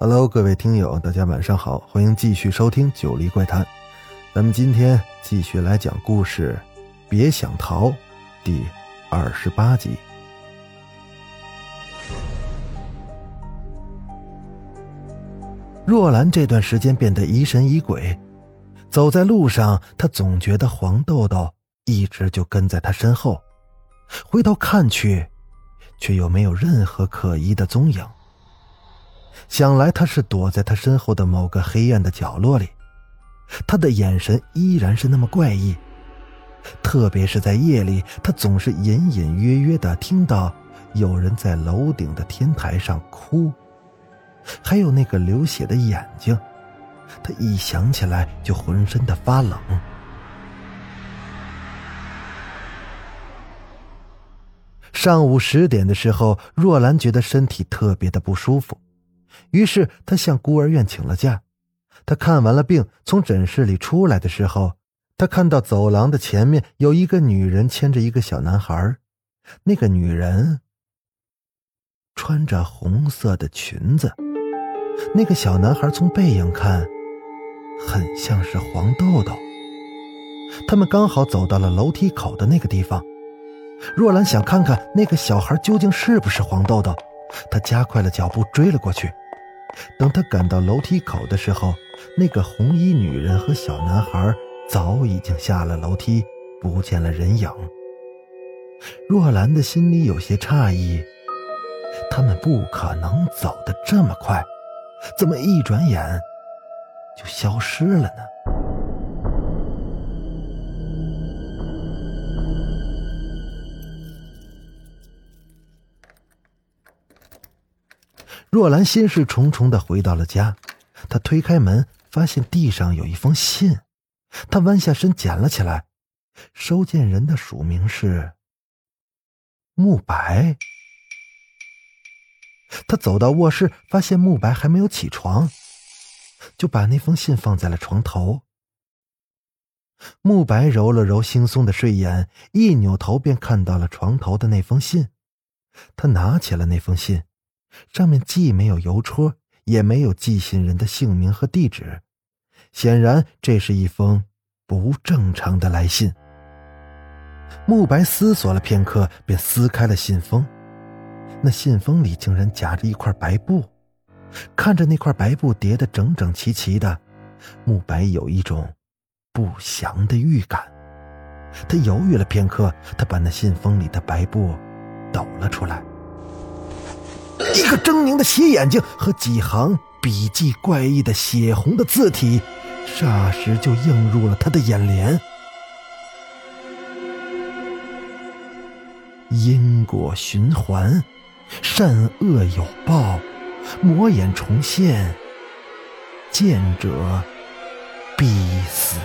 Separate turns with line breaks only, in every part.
Hello，各位听友，大家晚上好，欢迎继续收听《九黎怪谈》。咱们今天继续来讲故事，别想逃，第二十八集。若兰这段时间变得疑神疑鬼，走在路上，她总觉得黄豆豆一直就跟在她身后，回头看去，却又没有任何可疑的踪影。想来他是躲在他身后的某个黑暗的角落里，他的眼神依然是那么怪异。特别是在夜里，他总是隐隐约约的听到有人在楼顶的天台上哭，还有那个流血的眼睛，他一想起来就浑身的发冷。上午十点的时候，若兰觉得身体特别的不舒服。于是他向孤儿院请了假。他看完了病，从诊室里出来的时候，他看到走廊的前面有一个女人牵着一个小男孩。那个女人穿着红色的裙子。那个小男孩从背影看，很像是黄豆豆。他们刚好走到了楼梯口的那个地方。若兰想看看那个小孩究竟是不是黄豆豆，她加快了脚步追了过去。等他赶到楼梯口的时候，那个红衣女人和小男孩早已经下了楼梯，不见了人影。若兰的心里有些诧异，他们不可能走得这么快，怎么一转眼就消失了呢？若兰心事重重的回到了家，她推开门，发现地上有一封信，她弯下身捡了起来。收件人的署名是慕白。他走到卧室，发现慕白还没有起床，就把那封信放在了床头。慕白揉了揉惺忪的睡眼，一扭头便看到了床头的那封信，他拿起了那封信。上面既没有邮戳，也没有寄信人的姓名和地址，显然这是一封不正常的来信。慕白思索了片刻，便撕开了信封，那信封里竟然夹着一块白布，看着那块白布叠得整整齐齐的，慕白有一种不祥的预感。他犹豫了片刻，他把那信封里的白布抖了出来。一个狰狞的斜眼睛和几行笔迹怪异的血红的字体，霎时就映入了他的眼帘。因果循环，善恶有报，魔眼重现，见者必死。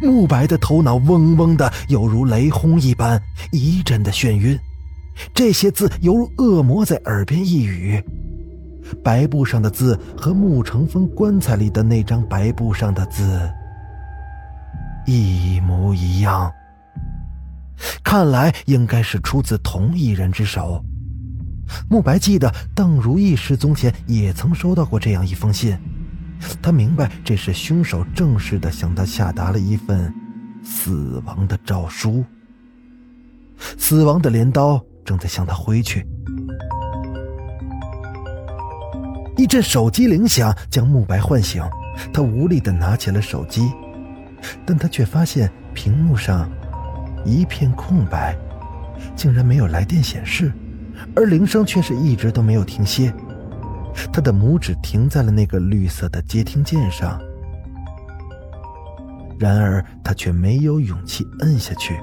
慕白的头脑嗡嗡的，犹如雷轰一般，一阵的眩晕。这些字犹如恶魔在耳边一语，白布上的字和穆成风棺材里的那张白布上的字一模一样，看来应该是出自同一人之手。慕白记得邓如意失踪前也曾收到过这样一封信，他明白这是凶手正式的向他下达了一份死亡的诏书，死亡的镰刀。正在向他挥去，一阵手机铃响将慕白唤醒，他无力的拿起了手机，但他却发现屏幕上一片空白，竟然没有来电显示，而铃声却是一直都没有停歇。他的拇指停在了那个绿色的接听键上，然而他却没有勇气摁下去。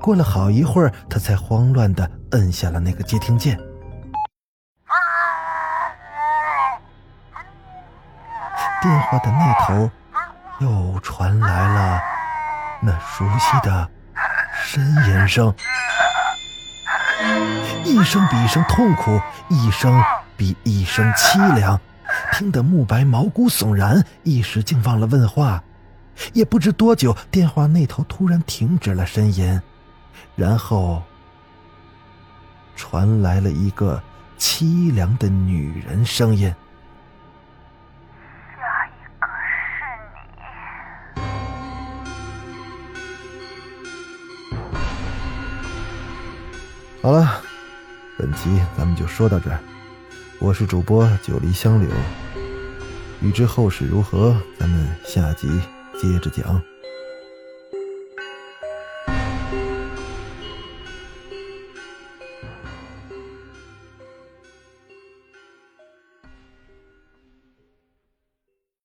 过了好一会儿，他才慌乱的摁下了那个接听键。电话的那头又传来了那熟悉的呻吟声，一声比一声痛苦，一声比一声凄凉，听得慕白毛骨悚然，一时竟忘了问话。也不知多久，电话那头突然停止了呻吟，然后传来了一个凄凉的女人声音。
下一个是你。
好了，本集咱们就说到这儿。我是主播九黎香柳，欲知后事如何，咱们下集接着讲。